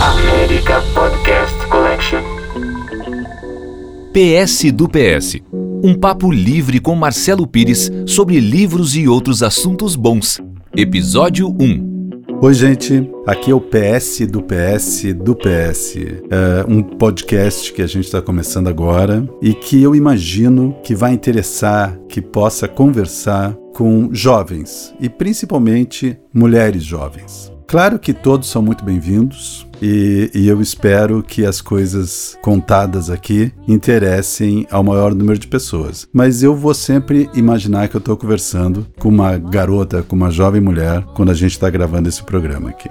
América Podcast Collection. PS do PS. Um papo livre com Marcelo Pires sobre livros e outros assuntos bons. Episódio 1. Oi, gente. Aqui é o PS do PS do PS. É um podcast que a gente está começando agora e que eu imagino que vai interessar, que possa conversar com jovens e principalmente mulheres jovens. Claro que todos são muito bem-vindos e, e, eu espero que as coisas contadas aqui interessem ao maior número de pessoas. Mas eu vou sempre imaginar que eu estou conversando com uma garota, com uma jovem mulher, quando a gente está gravando esse programa aqui.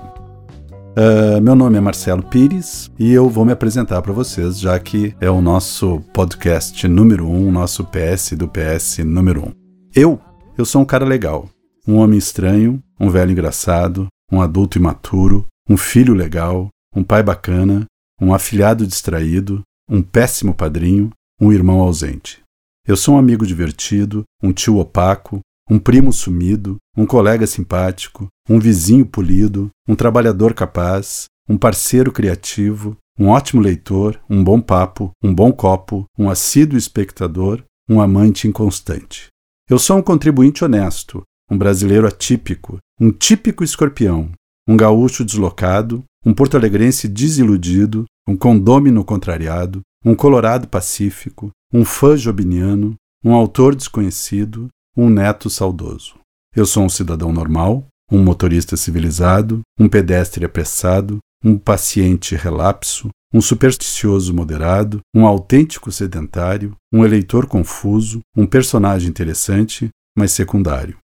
Uh, meu nome é Marcelo Pires e eu vou me apresentar para vocês, já que é o nosso podcast número um, nosso PS do PS número um. Eu, eu sou um cara legal, um homem estranho, um velho engraçado, um adulto imaturo, um filho legal, um pai bacana, um afilhado distraído, um péssimo padrinho, um irmão ausente. Eu sou um amigo divertido, um tio opaco, um primo sumido, um colega simpático, um vizinho polido, um trabalhador capaz, um parceiro criativo, um ótimo leitor, um bom papo, um bom copo, um assíduo espectador, um amante inconstante. Eu sou um contribuinte honesto, um brasileiro atípico, um típico escorpião, um gaúcho deslocado, um porto-alegrense desiludido, um condômino contrariado, um colorado pacífico, um fã jobiniano, um autor desconhecido, um neto saudoso. Eu sou um cidadão normal, um motorista civilizado, um pedestre apressado, um paciente relapso, um supersticioso moderado, um autêntico sedentário, um eleitor confuso, um personagem interessante, mas secundário.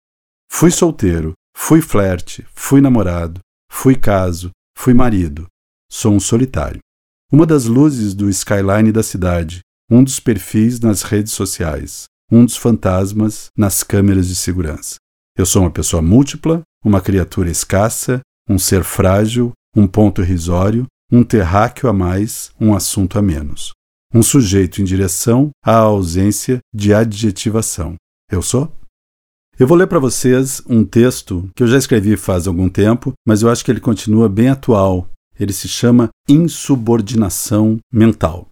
Fui solteiro, fui flerte, fui namorado, fui caso, fui marido. Sou um solitário. Uma das luzes do skyline da cidade, um dos perfis nas redes sociais, um dos fantasmas nas câmeras de segurança. Eu sou uma pessoa múltipla, uma criatura escassa, um ser frágil, um ponto irrisório, um terráqueo a mais, um assunto a menos. Um sujeito em direção à ausência de adjetivação. Eu sou? Eu vou ler para vocês um texto que eu já escrevi faz algum tempo, mas eu acho que ele continua bem atual. Ele se chama Insubordinação Mental.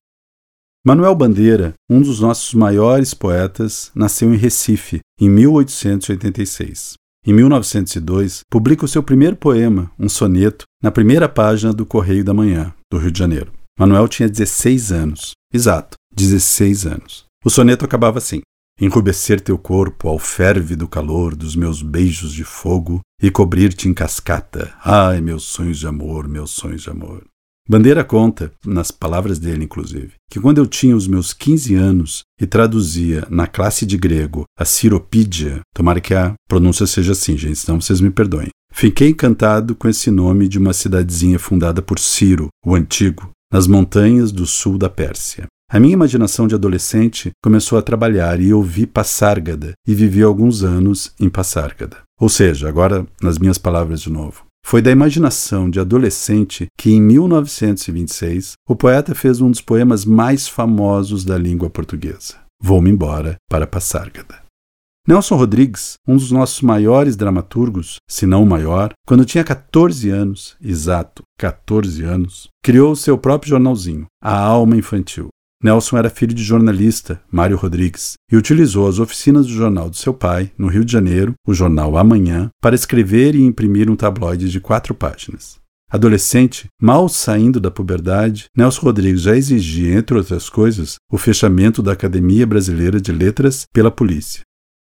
Manuel Bandeira, um dos nossos maiores poetas, nasceu em Recife, em 1886. Em 1902, publica o seu primeiro poema, um soneto, na primeira página do Correio da Manhã, do Rio de Janeiro. Manuel tinha 16 anos. Exato, 16 anos. O soneto acabava assim: enrubescer teu corpo ao ferve do calor dos meus beijos de fogo e cobrir-te em cascata. Ai, meus sonhos de amor, meus sonhos de amor. Bandeira conta, nas palavras dele inclusive, que quando eu tinha os meus 15 anos e traduzia na classe de grego a Ciropídia, tomara que a pronúncia seja assim, gente, senão vocês me perdoem. Fiquei encantado com esse nome de uma cidadezinha fundada por Ciro, o Antigo, nas montanhas do sul da Pérsia. A minha imaginação de adolescente começou a trabalhar e eu vi Passárgada e vivi alguns anos em Passárgada. Ou seja, agora nas minhas palavras de novo. Foi da imaginação de adolescente que, em 1926, o poeta fez um dos poemas mais famosos da língua portuguesa. Vou-me embora para Passárgada. Nelson Rodrigues, um dos nossos maiores dramaturgos, se não o maior, quando tinha 14 anos, exato, 14 anos, criou o seu próprio jornalzinho, A Alma Infantil. Nelson era filho de jornalista, Mário Rodrigues, e utilizou as oficinas do jornal do seu pai, no Rio de Janeiro, o jornal Amanhã, para escrever e imprimir um tabloide de quatro páginas. Adolescente, mal saindo da puberdade, Nelson Rodrigues já exigia, entre outras coisas, o fechamento da Academia Brasileira de Letras pela polícia.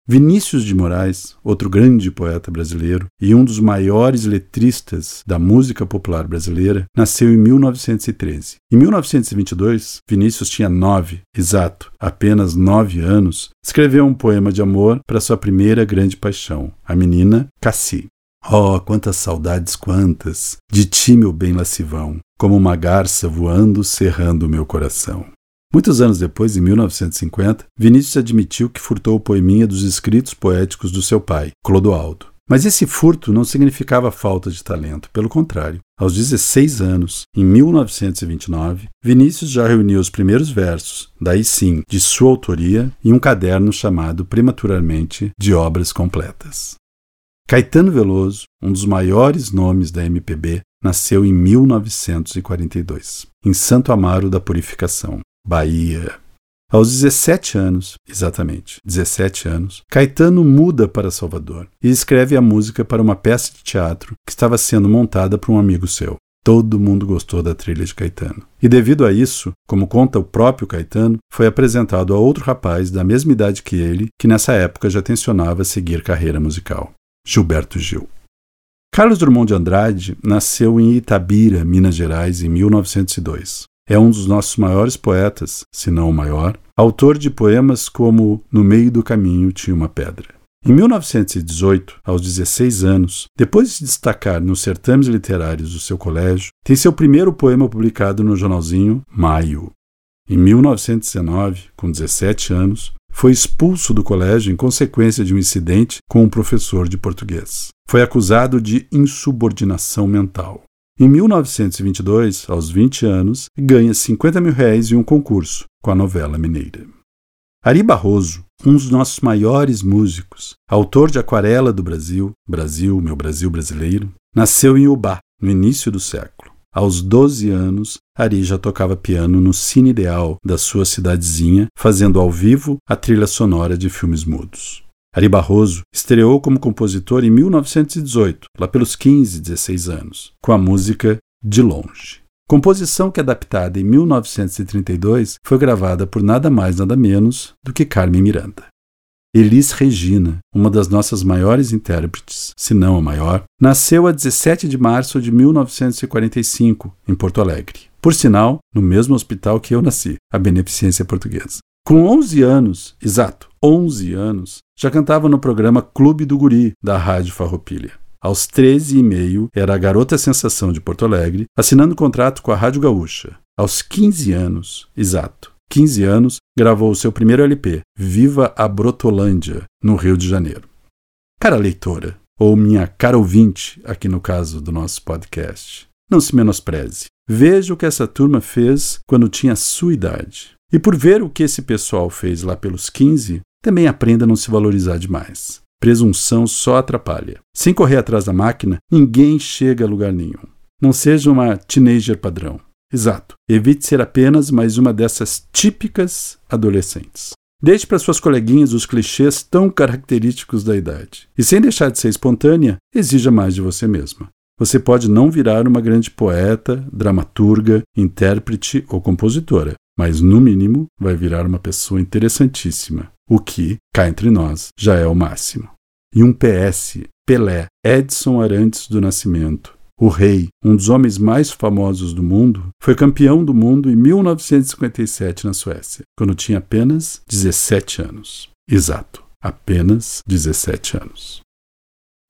Vinícius de Moraes, outro grande poeta brasileiro e um dos maiores letristas da música popular brasileira, nasceu em 1913. Em 1922, Vinícius tinha nove, exato, apenas nove anos, escreveu um poema de amor para sua primeira grande paixão, a menina Cassi. Oh, quantas saudades, quantas! De ti, meu bem lascivão, como uma garça voando, cerrando meu coração. Muitos anos depois, em 1950, Vinícius admitiu que furtou o poeminha dos escritos poéticos do seu pai, Clodoaldo. Mas esse furto não significava falta de talento, pelo contrário. Aos 16 anos, em 1929, Vinícius já reuniu os primeiros versos, daí sim, de sua autoria, em um caderno chamado prematuramente de Obras Completas. Caetano Veloso, um dos maiores nomes da MPB, nasceu em 1942, em Santo Amaro da Purificação, Bahia. Aos 17 anos, exatamente, 17 anos, Caetano muda para Salvador e escreve a música para uma peça de teatro que estava sendo montada por um amigo seu. Todo mundo gostou da trilha de Caetano. E devido a isso, como conta o próprio Caetano, foi apresentado a outro rapaz da mesma idade que ele, que nessa época já tensionava seguir carreira musical. Gilberto Gil. Carlos Drummond de Andrade nasceu em Itabira, Minas Gerais, em 1902. É um dos nossos maiores poetas, se não o maior, autor de poemas como No Meio do Caminho tinha uma pedra. Em 1918, aos 16 anos, depois de se destacar nos certames literários do seu colégio, tem seu primeiro poema publicado no jornalzinho Maio. Em 1919, com 17 anos, foi expulso do colégio em consequência de um incidente com um professor de português. Foi acusado de insubordinação mental. Em 1922, aos 20 anos, ganha 50 mil réis em um concurso com a novela mineira. Ari Barroso, um dos nossos maiores músicos, autor de Aquarela do Brasil, Brasil, meu Brasil brasileiro, nasceu em Ubá, no início do século. Aos 12 anos, Ari já tocava piano no Cine Ideal da sua cidadezinha, fazendo ao vivo a trilha sonora de filmes mudos. Ari Barroso estreou como compositor em 1918, lá pelos 15, 16 anos, com a música De Longe. Composição que, adaptada em 1932, foi gravada por nada mais nada menos do que Carmen Miranda. Elis Regina, uma das nossas maiores intérpretes, se não a maior, nasceu a 17 de março de 1945, em Porto Alegre. Por sinal, no mesmo hospital que eu nasci, a Beneficência Portuguesa. Com 11 anos, exato, 11 anos, já cantava no programa Clube do Guri, da Rádio Farroupilha. Aos 13 e meio, era a garota sensação de Porto Alegre, assinando contrato com a Rádio Gaúcha. Aos 15 anos, exato, 15 anos, gravou o seu primeiro LP, Viva a Brotolândia, no Rio de Janeiro. Cara leitora, ou minha cara ouvinte, aqui no caso do nosso podcast, não se menospreze. Veja o que essa turma fez quando tinha sua idade. E por ver o que esse pessoal fez lá pelos 15, também aprenda a não se valorizar demais. Presunção só atrapalha. Sem correr atrás da máquina, ninguém chega a lugar nenhum. Não seja uma teenager padrão. Exato. Evite ser apenas mais uma dessas típicas adolescentes. Deixe para suas coleguinhas os clichês tão característicos da idade. E sem deixar de ser espontânea, exija mais de você mesma. Você pode não virar uma grande poeta, dramaturga, intérprete ou compositora, mas no mínimo vai virar uma pessoa interessantíssima, o que, cá entre nós, já é o máximo. E um PS, Pelé, Edson Arantes do Nascimento, o rei, um dos homens mais famosos do mundo, foi campeão do mundo em 1957 na Suécia, quando tinha apenas 17 anos. Exato, apenas 17 anos.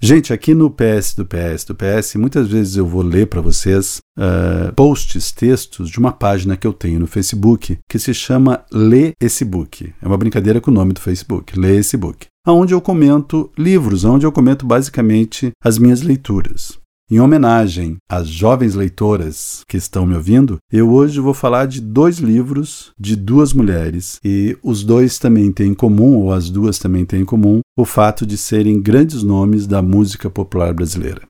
Gente, aqui no PS do PS do PS, muitas vezes eu vou ler para vocês uh, posts, textos de uma página que eu tenho no Facebook que se chama Lê esse book. É uma brincadeira com o nome do Facebook, Lê esse book. Onde eu comento livros, onde eu comento basicamente as minhas leituras. Em homenagem às jovens leitoras que estão me ouvindo, eu hoje vou falar de dois livros de duas mulheres e os dois também têm em comum, ou as duas também têm em comum, o fato de serem grandes nomes da música popular brasileira.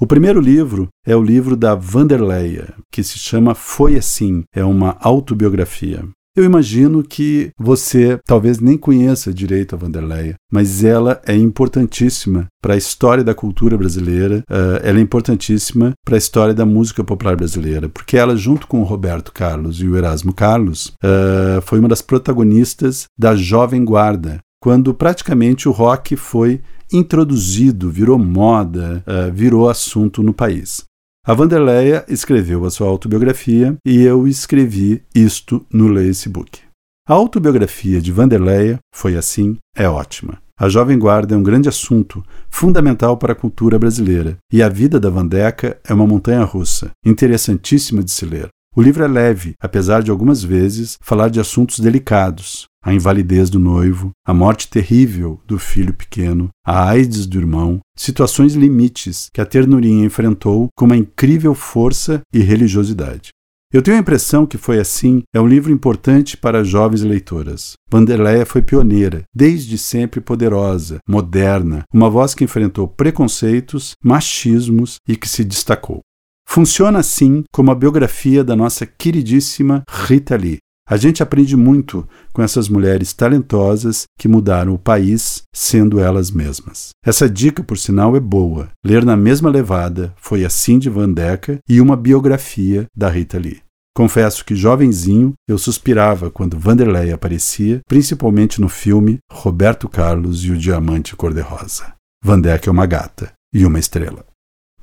O primeiro livro é o livro da Vanderleia, que se chama Foi Assim, é uma autobiografia. Eu imagino que você talvez nem conheça direito a Vanderleia, mas ela é importantíssima para a história da cultura brasileira, uh, ela é importantíssima para a história da música popular brasileira, porque ela, junto com o Roberto Carlos e o Erasmo Carlos, uh, foi uma das protagonistas da Jovem Guarda, quando praticamente o rock foi introduzido, virou moda, uh, virou assunto no país. A Vanderleia escreveu a sua autobiografia e eu escrevi isto no Book. A autobiografia de Vanderleia foi assim, é ótima. A Jovem Guarda é um grande assunto, fundamental para a cultura brasileira, e a vida da Vandeca é uma montanha russa, interessantíssima de se ler. O livro é leve, apesar de algumas vezes falar de assuntos delicados, a invalidez do noivo, a morte terrível do filho pequeno, a AIDS do irmão, situações limites que a ternurinha enfrentou com uma incrível força e religiosidade. Eu tenho a impressão que foi assim, é um livro importante para jovens leitoras. Vanderleia foi pioneira, desde sempre poderosa, moderna, uma voz que enfrentou preconceitos, machismos e que se destacou. Funciona assim como a biografia da nossa queridíssima Rita Lee. A gente aprende muito com essas mulheres talentosas que mudaram o país sendo elas mesmas. Essa dica, por sinal, é boa. Ler na mesma levada foi a Cindy Van Decker e uma biografia da Rita Lee. Confesso que, jovenzinho, eu suspirava quando Vanderlei aparecia, principalmente no filme Roberto Carlos e o Diamante Cor-de-Rosa. Van Decker é uma gata e uma estrela.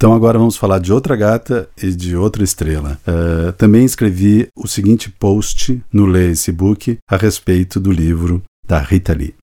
Então agora vamos falar de outra gata e de outra estrela. Uh, também escrevi o seguinte post no Lê esse book a respeito do livro da Rita Lee.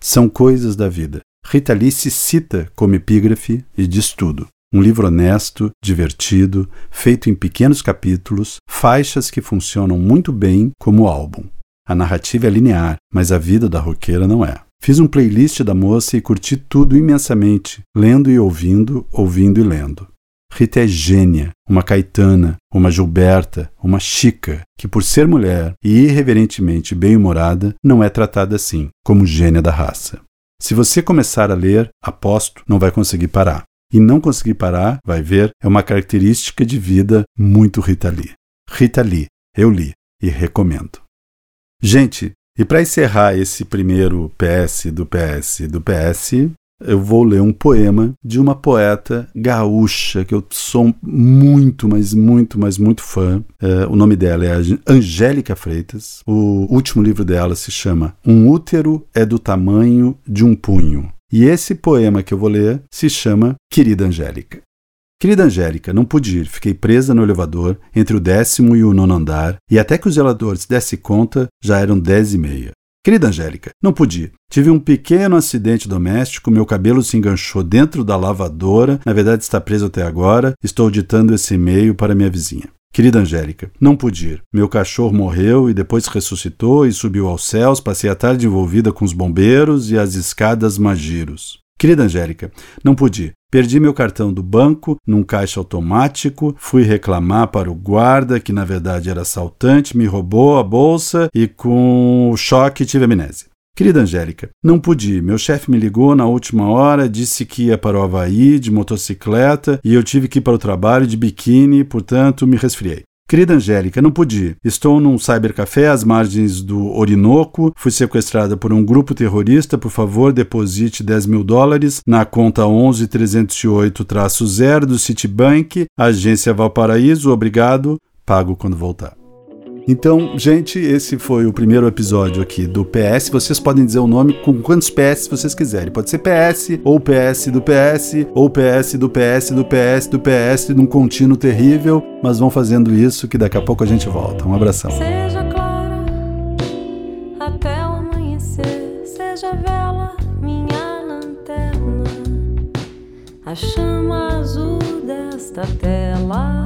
São coisas da vida. Rita Lee se cita como epígrafe e diz tudo. Um livro honesto, divertido, feito em pequenos capítulos, faixas que funcionam muito bem como álbum. A narrativa é linear, mas a vida da roqueira não é. Fiz um playlist da moça e curti tudo imensamente, lendo e ouvindo, ouvindo e lendo. Rita é gênia, uma Caetana, uma Gilberta, uma Chica, que por ser mulher e irreverentemente bem-humorada, não é tratada assim, como gênia da raça. Se você começar a ler, aposto, não vai conseguir parar. E não conseguir parar, vai ver, é uma característica de vida muito Rita Lee. Rita Lee, eu li e recomendo. Gente, e para encerrar esse primeiro PS do PS do PS, eu vou ler um poema de uma poeta gaúcha que eu sou muito, mas muito, mas muito fã. É, o nome dela é Angélica Freitas. O último livro dela se chama Um útero é do tamanho de um punho. E esse poema que eu vou ler se chama Querida Angélica. Querida Angélica, não pude ir, fiquei presa no elevador entre o décimo e o nono andar, e até que os zeladores dessem conta, já eram dez e meia. Querida Angélica, não pude. Tive um pequeno acidente doméstico, meu cabelo se enganchou dentro da lavadora, na verdade está preso até agora, estou ditando esse e-mail para minha vizinha. Querida Angélica, não pude ir. Meu cachorro morreu e depois ressuscitou e subiu aos céus. Passei a tarde envolvida com os bombeiros e as escadas magiros. Querida Angélica, não pude. Perdi meu cartão do banco num caixa automático, fui reclamar para o guarda, que na verdade era assaltante, me roubou a bolsa e com o choque tive amnésia. Querida Angélica, não pude. Meu chefe me ligou na última hora, disse que ia para o Havaí de motocicleta e eu tive que ir para o trabalho de biquíni, portanto me resfriei. Querida Angélica, não pude. Estou num cybercafé às margens do Orinoco. Fui sequestrada por um grupo terrorista. Por favor, deposite 10 mil dólares na conta 11308-0 do Citibank, agência Valparaíso. Obrigado. Pago quando voltar. Então, gente, esse foi o primeiro episódio aqui do PS. Vocês podem dizer o nome com quantos PS vocês quiserem. Pode ser PS, ou PS do PS, ou PS do PS do PS do PS, num contínuo terrível. Mas vão fazendo isso que daqui a pouco a gente volta. Um abração. Seja clara até o amanhecer, seja vela minha lanterna, a chama azul desta tela